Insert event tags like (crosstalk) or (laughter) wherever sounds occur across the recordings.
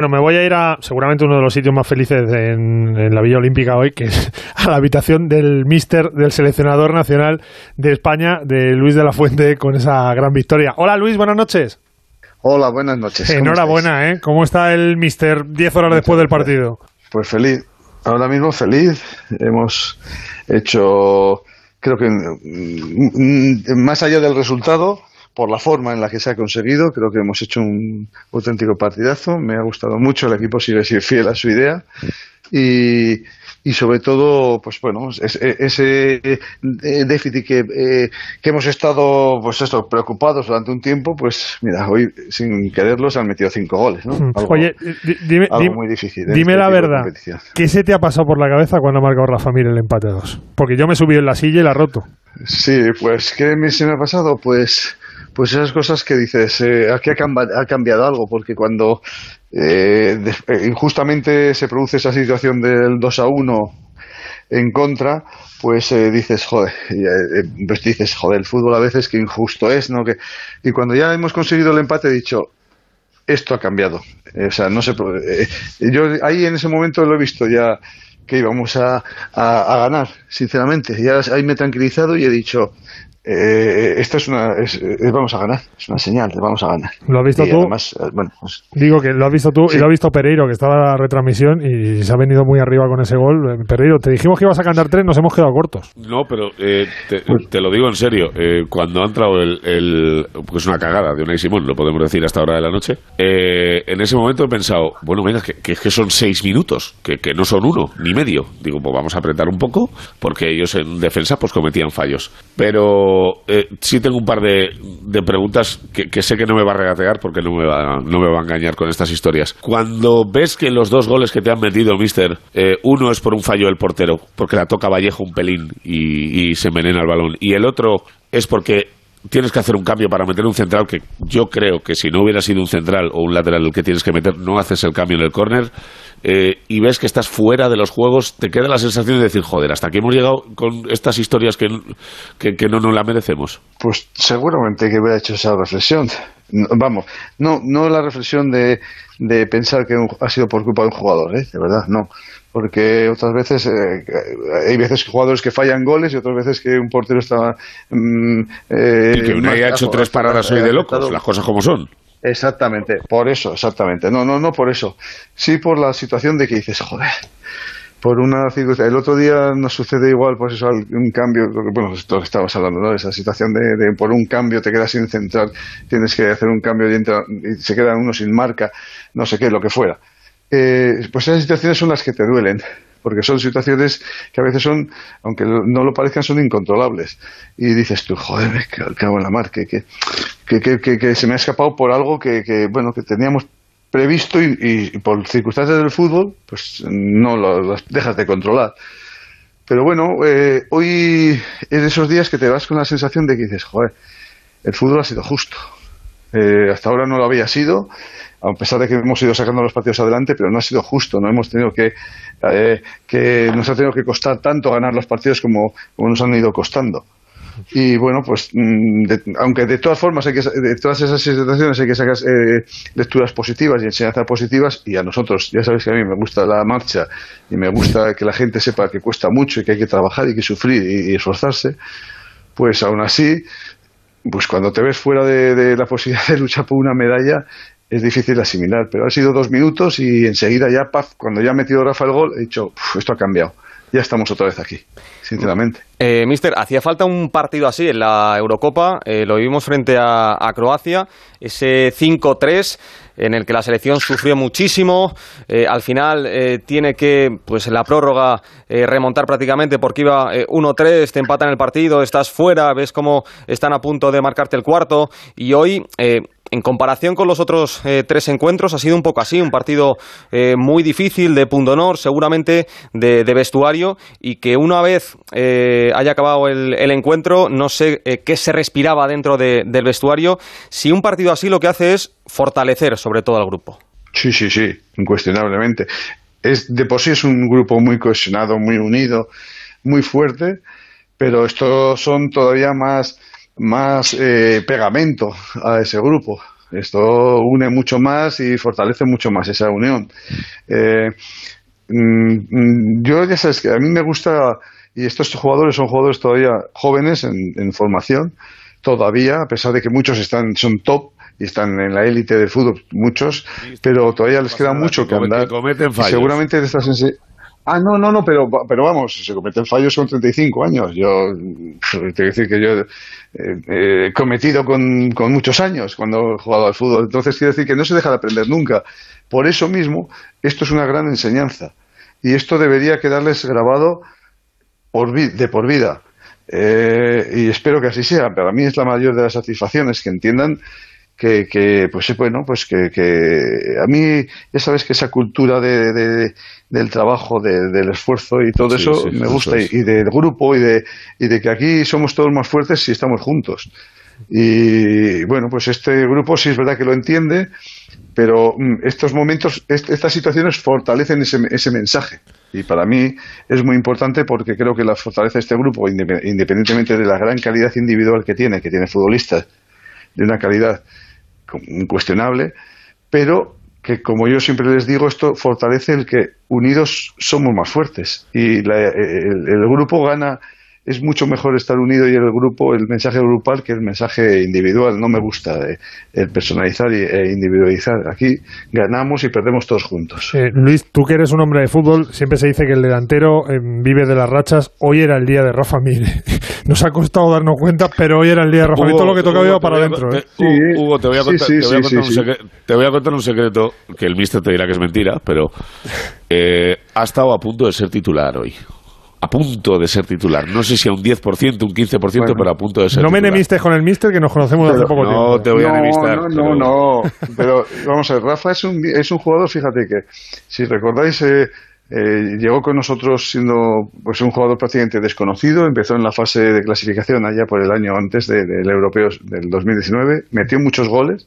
Bueno, me voy a ir a seguramente uno de los sitios más felices en, en la Villa Olímpica hoy, que es (laughs) a la habitación del míster, del seleccionador nacional de España, de Luis de la Fuente, con esa gran victoria. Hola Luis, buenas noches. Hola, buenas noches. Enhorabuena, ¿eh? ¿Cómo está el míster 10 horas después del partido? Pues feliz. Ahora mismo feliz. Hemos hecho, creo que mm, mm, más allá del resultado, por la forma en la que se ha conseguido. Creo que hemos hecho un auténtico partidazo. Me ha gustado mucho. El equipo sigue siendo fiel a su idea. Y, y sobre todo, pues bueno, ese, eh, déficit que, eh, que, hemos estado, pues esto, preocupados durante un tiempo, pues mira, hoy sin quererlo se han metido cinco goles, ¿no? Hmm. Oye, dime, algo muy difícil. Dime este la verdad, ¿qué se te ha pasado por la cabeza cuando ha marcado Rafa Mir el empate a dos? Porque yo me he subido en la silla y la he roto. Sí, pues ¿qué se me ha pasado? Pues pues esas cosas que dices, eh, aquí ha, cambiado algo, porque cuando eh, eh, injustamente se produce esa situación del 2 a 1 en contra, pues dices, joder, pues dices, joder, el fútbol a veces que injusto es, ¿no? Que, y cuando ya hemos conseguido el empate he dicho, esto ha cambiado. o sea, no se, yo ahí en ese momento lo he visto ya que íbamos a, a ganar, sinceramente. Ya ahí me he tranquilizado y he dicho, eh, esto es una. vamos a ganar, es una señal de vamos a ganar. ¿Lo has visto tú? Eh, pues Digo que lo has visto tú y lo ha visto Pereiro, que estaba en la retransmisión y se ha venido muy arriba con ese gol. Eh, Pereiro, te dijimos que ibas a cantar tres, nos hemos quedado cortos. No, pero eh, te, lo digo en serio. cuando ha entrado el, Pues una cagada de Unai Simón, lo podemos decir hasta ahora de la noche. en ese momento he pensado, bueno, mira, que, que, que son seis minutos, que, que no son uno, ni medio. Digo, pues vamos a apretar un poco, porque ellos en defensa pues cometían fallos. Pero eh, sí tengo un par de, preguntas que, sé que no me va a regatear porque no me va, no me va a engañar con estas historias. Cuando ves que los dos goles que te han metido, mister, eh, uno es por un fallo del portero, porque la toca Vallejo un pelín y, y se envenena el balón, y el otro es porque tienes que hacer un cambio para meter un central que yo creo que si no hubiera sido un central o un lateral el que tienes que meter, no haces el cambio en el córner eh, y ves que estás fuera de los juegos, te queda la sensación de decir, joder, hasta aquí hemos llegado con estas historias que, que, no nos la merecemos. Pues seguramente que hubiera hecho esa reflexión. vamos, no, no la reflexión de, de pensar que ha sido por culpa de un jugador, ¿eh? de verdad, no porque otras veces eh, hay veces jugadores que fallan goles y otras veces que un portero está mm, eh, y que uno haya hecho tres paradas hoy de locos las cosas como son exactamente por eso exactamente no no no por eso sí por la situación de que dices joder por una circunstancia. El otro día nos sucede igual, pues eso, un cambio, bueno, esto que estabas hablando, ¿no? Esa situación de, por un cambio te quedas sin central, tienes que hacer un cambio y, entra, y se queda uno sin marca, no sé qué, lo que fuera eh, pues esas situaciones son las que te duelen, porque son situaciones que a veces son, aunque no lo parezcan, son incontrolables. Y dices tú, joder, me cago en la mar, que, que, que, que, se me ha escapado por algo que, bueno, que teníamos previsto y, por circunstancias del fútbol, pues no lo, dejas de controlar. Pero bueno, eh, hoy es de esos días que te vas con la sensación de que dices, joder, el fútbol ha sido justo. Eh, hasta ahora no lo había sido a pesar de que hemos ido sacando los partidos adelante, pero no ha sido justo, no hemos tenido que, eh, que nos ha tenido que costar tanto ganar los partidos como, nos han ido costando. Y bueno, pues mm, aunque de todas formas hay que, de todas esas situaciones hay que sacar eh, lecturas positivas y enseñanzas positivas y a nosotros, ya sabéis que a mí me gusta la marcha y me gusta que la gente sepa que cuesta mucho y que hay que trabajar y que sufrir y, esforzarse, pues aún así, pues cuando te ves fuera de, de, la posibilidad de luchar por una medalla, es difícil asimilar, pero han sido dos minutos y enseguida ya, paf, cuando ya ha metido Rafa el gol, he dicho, esto ha cambiado. Ya estamos otra vez aquí, sinceramente. Eh, mister, hacía falta un partido así en la Eurocopa, eh, lo vivimos frente a, Croacia, ese 5-3 en el que la selección sufrió muchísimo, eh, al final eh, tiene que, pues en la prórroga, remontar prácticamente porque iba 1-3, te empatan el partido, estás fuera, ves cómo están a punto de marcarte el cuarto y hoy en comparación con los otros eh, tres encuentros, ha sido un poco así, un partido eh, muy difícil de punto honor, seguramente de, vestuario, y que una vez eh, haya acabado el, encuentro, no sé qué se respiraba dentro del vestuario, si un partido así lo que hace es fortalecer sobre todo al grupo. Sí, sí, sí, incuestionablemente. Es, de por sí es un grupo muy cohesionado, muy unido, muy fuerte, pero estos son todavía más más eh, pegamento a ese grupo. Esto une mucho más y fortalece mucho más esa unión. Eh, mm, mm, yo ya sabes que a mí me gusta, y estos jugadores son jugadores todavía jóvenes en, formación, todavía, a pesar de que muchos están, son top, y están en la élite del fútbol, muchos, pero todavía les queda mucho que andar. seguramente de estas Ah, no, no, no, pero, pero vamos, se cometen fallos con 35 años. Yo, que decir que yo eh, he cometido con, con, muchos años cuando he jugado al fútbol. Entonces, quiero decir que no se deja de aprender nunca. Por eso mismo, esto es una gran enseñanza. Y esto debería quedarles grabado por de por vida. Eh, y espero que así sea. Para mí es la mayor de las satisfacciones que entiendan que, que pues bueno, pues que, que, a mí ya sabes que esa cultura de, del trabajo, del esfuerzo y todo eso me gusta y, del grupo y de, y de que aquí somos todos más fuertes si estamos juntos. Y bueno, pues este grupo sí es verdad que lo entiende, pero mm, estos momentos, estas situaciones fortalecen ese, ese mensaje. Y para mí es muy importante porque creo que la fortaleza de este grupo, independientemente de la gran calidad individual que tiene, que tiene futbolistas de una calidad incuestionable, pero que como yo siempre les digo, esto fortalece el que unidos somos más fuertes. Y el, grupo gana es mucho mejor estar unido y el grupo, el mensaje grupal que el mensaje individual. No me gusta eh, el personalizar e individualizar. Aquí ganamos y perdemos todos juntos. Eh, Luis, tú que eres un hombre de fútbol, siempre se dice que el delantero eh, vive de las rachas. Hoy era el día de Rafa Mir. (laughs) Nos ha costado darnos cuenta, pero hoy era el día de Rafa Mir. Todo lo que tocaba iba para adentro. Hugo, te voy a contar, te voy a contar un secreto que el mister te dirá que es mentira, pero ha estado a punto de ser titular hoy a punto de ser titular. No sé si a un 10%, un 15%, pero a punto de ser no titular. me enemistes con el Mister, que nos conocemos hace poco tiempo. No te voy a enemistar. No, no, no, Pero vamos a ver, Rafa es un, es un jugador, fíjate que, si recordáis, eh, eh, llegó con nosotros siendo pues un jugador prácticamente desconocido, empezó en la fase de clasificación allá por el año antes del europeo del 2019, metió muchos goles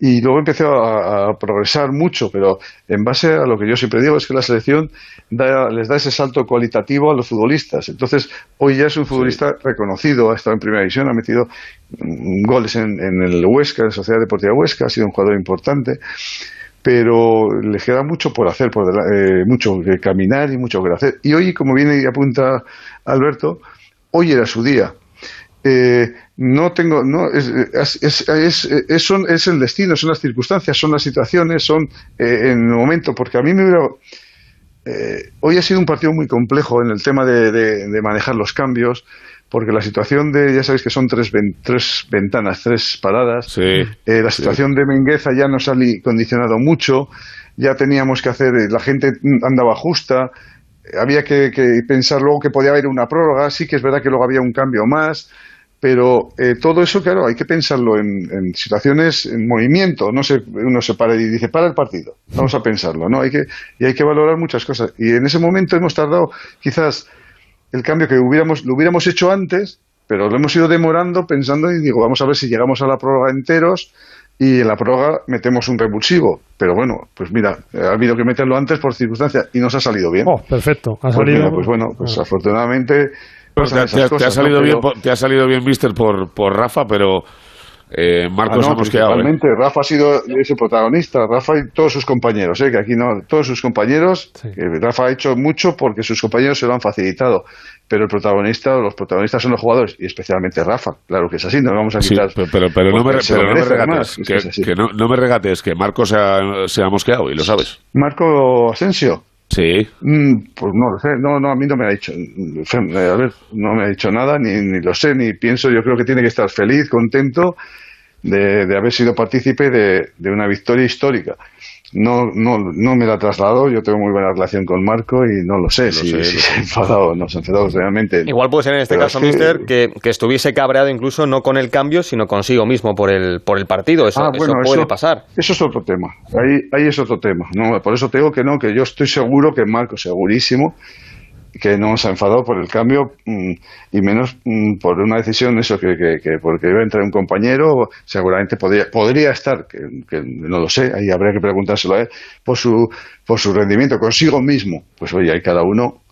y luego empezó a, progresar mucho, pero en base a lo que yo siempre digo es que la selección les da ese salto cualitativo a los futbolistas. Entonces, hoy ya es un futbolista reconocido, ha estado en primera división, ha metido mm, goles en, el Huesca, en la Sociedad Deportiva Huesca, ha sido un jugador importante, pero le queda mucho por hacer, por eh, mucho que caminar y mucho que hacer. Y hoy, como viene y apunta Alberto, hoy era su día eh, no tengo, no, es, es, es, es, el destino, son las circunstancias, son las situaciones, son eh, en el momento, porque a mí me hubiera... Eh, hoy ha sido un partido muy complejo en el tema de, de, manejar los cambios, porque la situación de, ya sabéis que son tres, tres ventanas, tres paradas, eh, la situación de Mengueza ya nos ha condicionado mucho, ya teníamos que hacer, la gente andaba justa, había que, que, pensar luego que podía haber una prórroga, sí que es verdad que luego había un cambio más, pero eh, todo eso, claro, hay que pensarlo en, situaciones, en movimiento. No se, uno se para y dice, para el partido. Vamos a pensarlo, ¿no? Hay que, y hay que valorar muchas cosas. Y en ese momento hemos tardado, quizás, el cambio que hubiéramos, lo hubiéramos hecho antes, pero lo hemos ido demorando pensando y digo, vamos a ver si llegamos a la prórroga enteros y en la prórroga metemos un repulsivo. Pero bueno, pues mira, ha habido que meterlo antes por circunstancias y nos ha salido bien. Oh, perfecto. Ha pues salido. pues bueno, pues ah. afortunadamente te, ha salido bien, te ha salido bien, Mister, por, por Rafa, pero eh, Marcos ah, hemos quedado. ¿eh? Rafa ha sido ese protagonista, Rafa y todos sus compañeros, ¿eh? que aquí no, todos sus compañeros, Rafa ha hecho mucho porque sus compañeros se lo han facilitado, pero el protagonista, los protagonistas son los jugadores, y especialmente Rafa, claro que es así, no vamos a quitar. pero, pero, no, me, regates, que, no, me regates, que Marcos se ha, se ha mosqueado, y lo sabes. Marco Asensio. Sí. Mm, pues no lo sé, no, no, a mí no me ha dicho, a ver, no me ha dicho nada, ni, lo sé, ni pienso, yo creo que tiene que estar feliz, contento de, de haber sido partícipe de una victoria histórica no, no, no me la trasladó. Yo tengo muy buena relación con Marco y no lo sé si, se ha enfadado o no se ha enfadado realmente. Igual puede ser en este caso, Mister, que, que, estuviese cabreado incluso no con el cambio, sino consigo mismo por el, por el partido. Eso, ah, eso puede pasar. Eso es otro tema. Ahí, ahí es otro tema. No, por eso te digo que no, que yo estoy seguro que Marco, segurísimo, que no se ha enfadado por el cambio mm, y menos mm, por una decisión eso que, que, porque iba a entrar un compañero seguramente podría podría estar que, no lo sé ahí habría que preguntárselo a él por su por su rendimiento consigo mismo. Pues oye hay cada uno.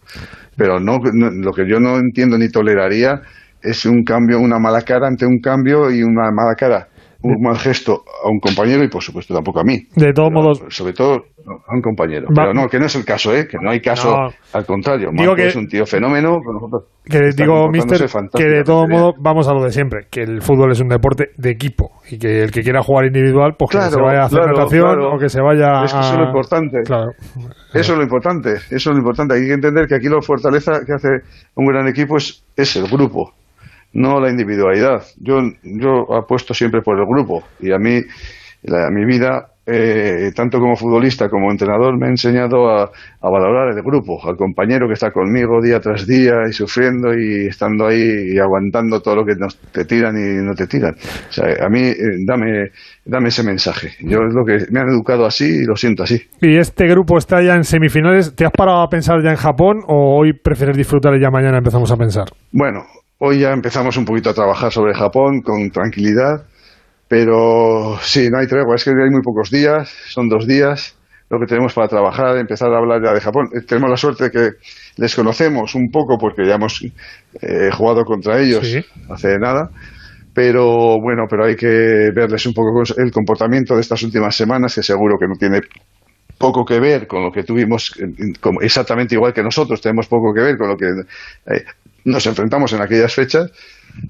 Pero no, lo que yo no entiendo ni toleraría es un cambio una mala cara ante un cambio y una mala cara un mal gesto a un compañero y por supuesto tampoco a mí. De todos modos. Sobre todo a un compañero. Pero no, que no es el caso, ¿eh? que no hay caso, al contrario. Digo que, es un tío fenómeno. Que digo, mister, que de todos modos vamos a lo de siempre, que el fútbol es un deporte de equipo y que el que quiera jugar individual, pues que se vaya a hacer natación o que se vaya es que Eso es lo importante. Claro. Eso es lo importante. Eso es lo importante. Hay que entender que aquí la fortaleza que hace un gran equipo es, es el grupo no la individualidad. Yo, yo apuesto siempre por el grupo y a mí, la, mi vida, eh, tanto como futbolista como entrenador, me ha enseñado a, valorar el grupo, al compañero que está conmigo día tras día y sufriendo y estando ahí y aguantando todo lo que nos, te tiran y no te tiran. O sea, a mí, eh, dame, dame ese mensaje. Yo es lo que me han educado así y lo siento así. ¿Y este grupo está ya en semifinales? ¿Te has parado a pensar ya en Japón o hoy prefieres disfrutar y ya mañana empezamos a pensar? Bueno, Hoy ya empezamos un poquito a trabajar sobre Japón con tranquilidad, pero sí, no hay tregua, es que hay muy pocos días, son dos días lo que tenemos para trabajar, empezar a hablar ya de Japón. Eh, tenemos la suerte de que les conocemos un poco porque ya hemos eh, jugado contra ellos hace nada, pero bueno, pero hay que verles un poco el comportamiento de estas últimas semanas, que seguro que no tiene poco que ver con lo que tuvimos, exactamente igual que nosotros, tenemos poco que ver con lo que eh, nos enfrentamos en aquellas fechas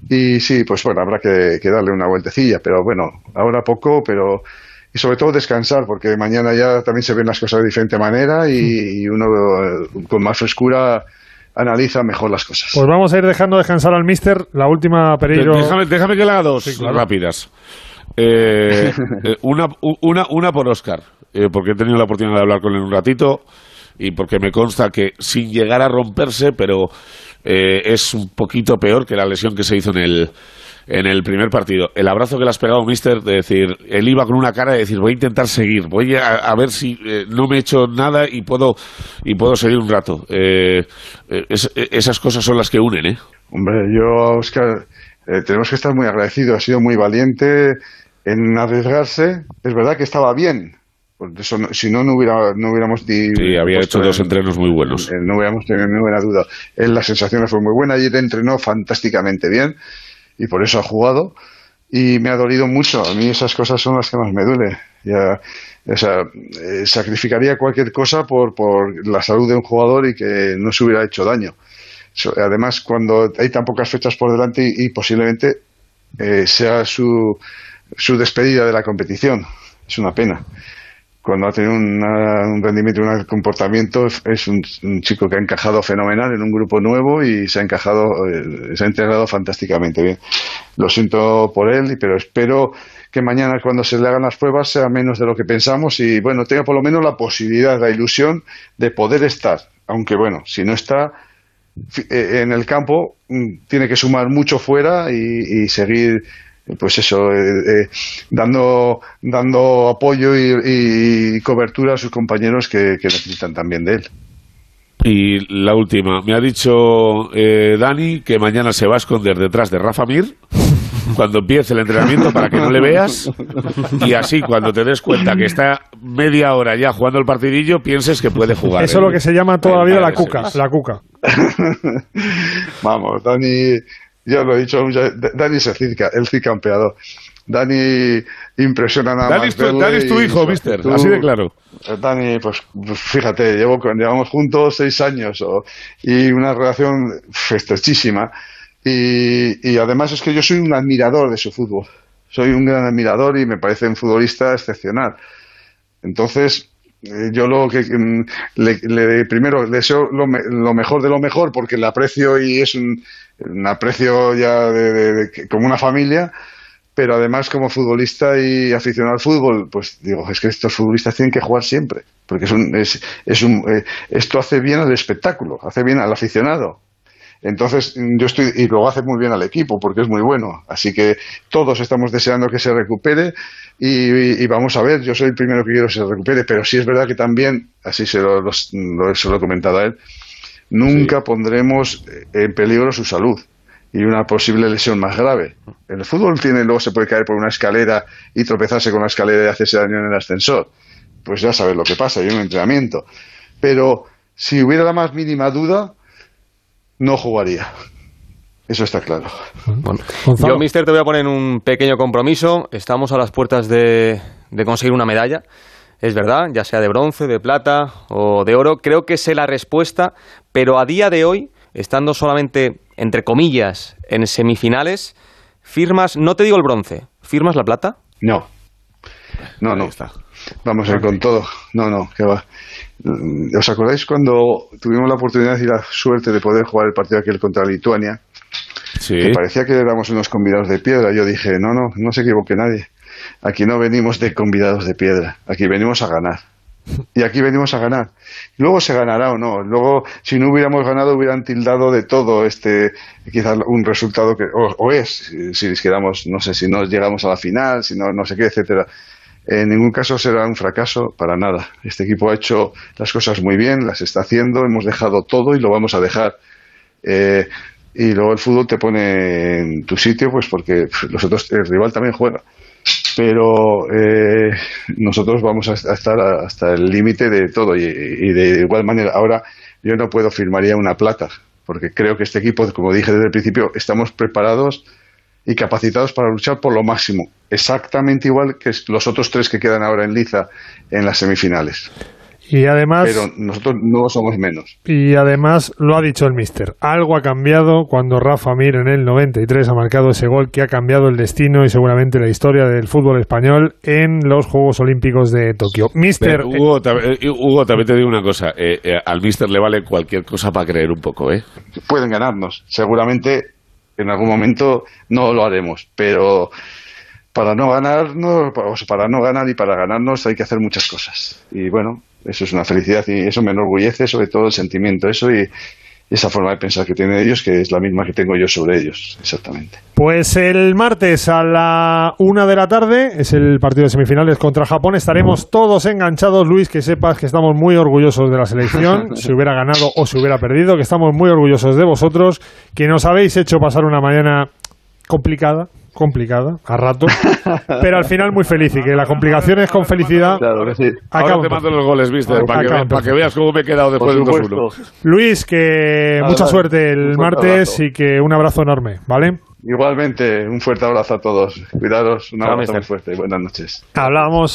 y sí, pues bueno, habrá que, darle una vueltecilla, pero bueno, ahora poco, pero y sobre todo descansar, porque mañana ya también se ven las cosas de diferente manera y, uno eh, con más frescura analiza mejor las cosas. Pues vamos a ir dejando descansar al mister. La última, Pereiro. Déjame, que le haga dos rápidas. Eh, (laughs) eh, una, una, una por Oscar, porque he tenido la oportunidad de hablar con él un ratito y porque me consta que sin llegar a romperse, pero eh, es un poquito peor que la lesión que se hizo en el, en el primer partido. El abrazo que le has pegado, mister, de decir, él iba con una cara de decir, voy a intentar seguir, voy a, ver si eh, no me he hecho nada y puedo, y puedo seguir un rato. Eh, esas cosas son las que unen, ¿eh? Hombre, yo, Oscar, tenemos que estar muy agradecidos. Ha sido muy valiente en arriesgarse. Es verdad que estaba bien, eso, si no, no, hubiera, no hubiéramos... sí, había hecho dos entrenos muy buenos. Eh, no hubiéramos tenido ninguna duda. Él, la sensación fue muy buena. Ayer entrenó fantásticamente bien y por eso ha jugado. Y me ha dolido mucho. A mí esas cosas son las que más me duele. Ya, o sea, eh, sacrificaría cualquier cosa por, por la salud de un jugador y que no se hubiera hecho daño. además, cuando hay tan pocas fechas por delante y, posiblemente eh, sea su, su despedida de la competición. Es una pena cuando ha tenido un rendimiento y un comportamiento, es un, chico que ha encajado fenomenal en un grupo nuevo y se ha encajado, eh, se ha integrado fantásticamente bien. Lo siento por él, pero espero que mañana cuando se le hagan las pruebas sea menos de lo que pensamos y bueno, tenga por lo menos la posibilidad, la ilusión de poder estar. Aunque bueno, si no está eh, en el campo, mm, tiene que sumar mucho fuera y seguir pues eso, eh, eh, dando, dando apoyo y, cobertura a sus compañeros que, necesitan también de él. Y la última, me ha dicho eh, Dani que mañana se va a esconder detrás de Rafa Mir (laughs) cuando empiece el entrenamiento para que no le veas y así cuando te des cuenta que está media hora ya jugando el partidillo pienses que puede jugar. Eso es lo que se llama toda la vida la cuca, la cuca. (laughs) Vamos, Dani yo lo he dicho Dani es el, el campeador. Dani impresiona nada Dani más. Dani es tu hijo, mister, así de claro. Dani, pues, pues fíjate, llevo, llevamos juntos seis años y una relación estrechísima. Y, y además es que yo soy un admirador de su fútbol. Soy un gran admirador y me parece un futbolista excepcional. Entonces, eh, yo lo que mm, le, primero le deseo lo, lo, mejor de lo mejor porque le aprecio y es un, aprecio ya de, como una familia, pero además como futbolista y aficionado al fútbol, pues digo, es que estos futbolistas tienen que jugar siempre, porque es un, es, es un, eh, esto hace bien al espectáculo, hace bien al aficionado. Entonces, yo estoy, y luego hace muy bien al equipo, porque es muy bueno. Así que todos estamos deseando que se recupere y, vamos a ver, yo soy el primero que quiero que se recupere, pero sí es verdad que también, así se lo, se lo he comentado a él, nunca pondremos en peligro su salud y una posible lesión más grave. En el fútbol tiene, luego se puede caer por una escalera y tropezarse con la escalera y hacerse daño en el ascensor. Pues ya sabes lo que pasa, hay un entrenamiento. Pero si hubiera la más mínima duda, no jugaría. Eso está claro. yo, Mister, te voy a poner un pequeño compromiso. Estamos a las puertas de, de conseguir una medalla. Es verdad, ya sea de bronce, de plata o de oro. Creo que sé la respuesta, pero a día de hoy, estando solamente, entre comillas, en semifinales, firmas, no te digo el bronce, ¿firmas la plata? No. No, no. Está. Vamos a ir con todo. No, no, que va. ¿Os acordáis cuando tuvimos la oportunidad y la suerte de poder jugar el partido aquel contra Lituania? Sí. Que parecía que éramos unos convidados de piedra. Yo dije, no, no, no se equivoque nadie. Aquí no venimos de convidados de piedra. Aquí venimos a ganar. Y aquí venimos a ganar. Luego se ganará o no. Luego, si no hubiéramos ganado, hubieran tildado de todo este, quizás un resultado que, o, es, si, si quedamos, no sé, si no llegamos a la final, si no, no sé qué, etcétera. En ningún caso será un fracaso para nada. Este equipo ha hecho las cosas muy bien, las está haciendo, hemos dejado todo y lo vamos a dejar. Eh, y luego el fútbol te pone en tu sitio, pues porque los otros, el rival también juega. Pero eh, nosotros vamos a estar hasta el límite de todo y, y, de igual manera. Ahora yo no puedo firmaría una plata, porque creo que este equipo, como dije desde el principio, estamos preparados y capacitados para luchar por lo máximo, exactamente igual que los otros tres que quedan ahora en liza en las semifinales. Y además. Pero nosotros no somos menos. Y además lo ha dicho el Mister. Algo ha cambiado cuando Rafa Mir en el 93 ha marcado ese gol que ha cambiado el destino y seguramente la historia del fútbol español en los Juegos Olímpicos de Tokio. Mister. Eh, Hugo, también te digo una cosa. Eh, eh, al Mister le vale cualquier cosa para creer un poco, ¿eh? Pueden ganarnos. Seguramente en algún momento no lo haremos, pero para no ganar, no, para no ganar y para ganarnos hay que hacer muchas cosas. Y bueno, eso es una felicidad y eso me enorgullece sobre todo el sentimiento, eso y, esa forma de pensar que tienen ellos, que es la misma que tengo yo sobre ellos, exactamente. Pues el martes a la una de la tarde es el partido de semifinales contra Japón. Estaremos todos enganchados, Luis, que sepas que estamos muy orgullosos de la selección, (laughs) si hubiera ganado o si hubiera perdido, que estamos muy orgullosos de vosotros, que nos habéis hecho pasar una mañana complicada, complicada, a rato, (laughs) pero al final muy feliz y que la complicación es con felicidad. Claro que sí. Ahora te mando los goles, viste, para, que, veas cómo me he quedado después del 2-1. Luis, que mucha suerte el martes y que un abrazo enorme, ¿vale? Igualmente, un fuerte abrazo a todos. Cuidados, un abrazo muy fuerte y buenas noches. Hablamos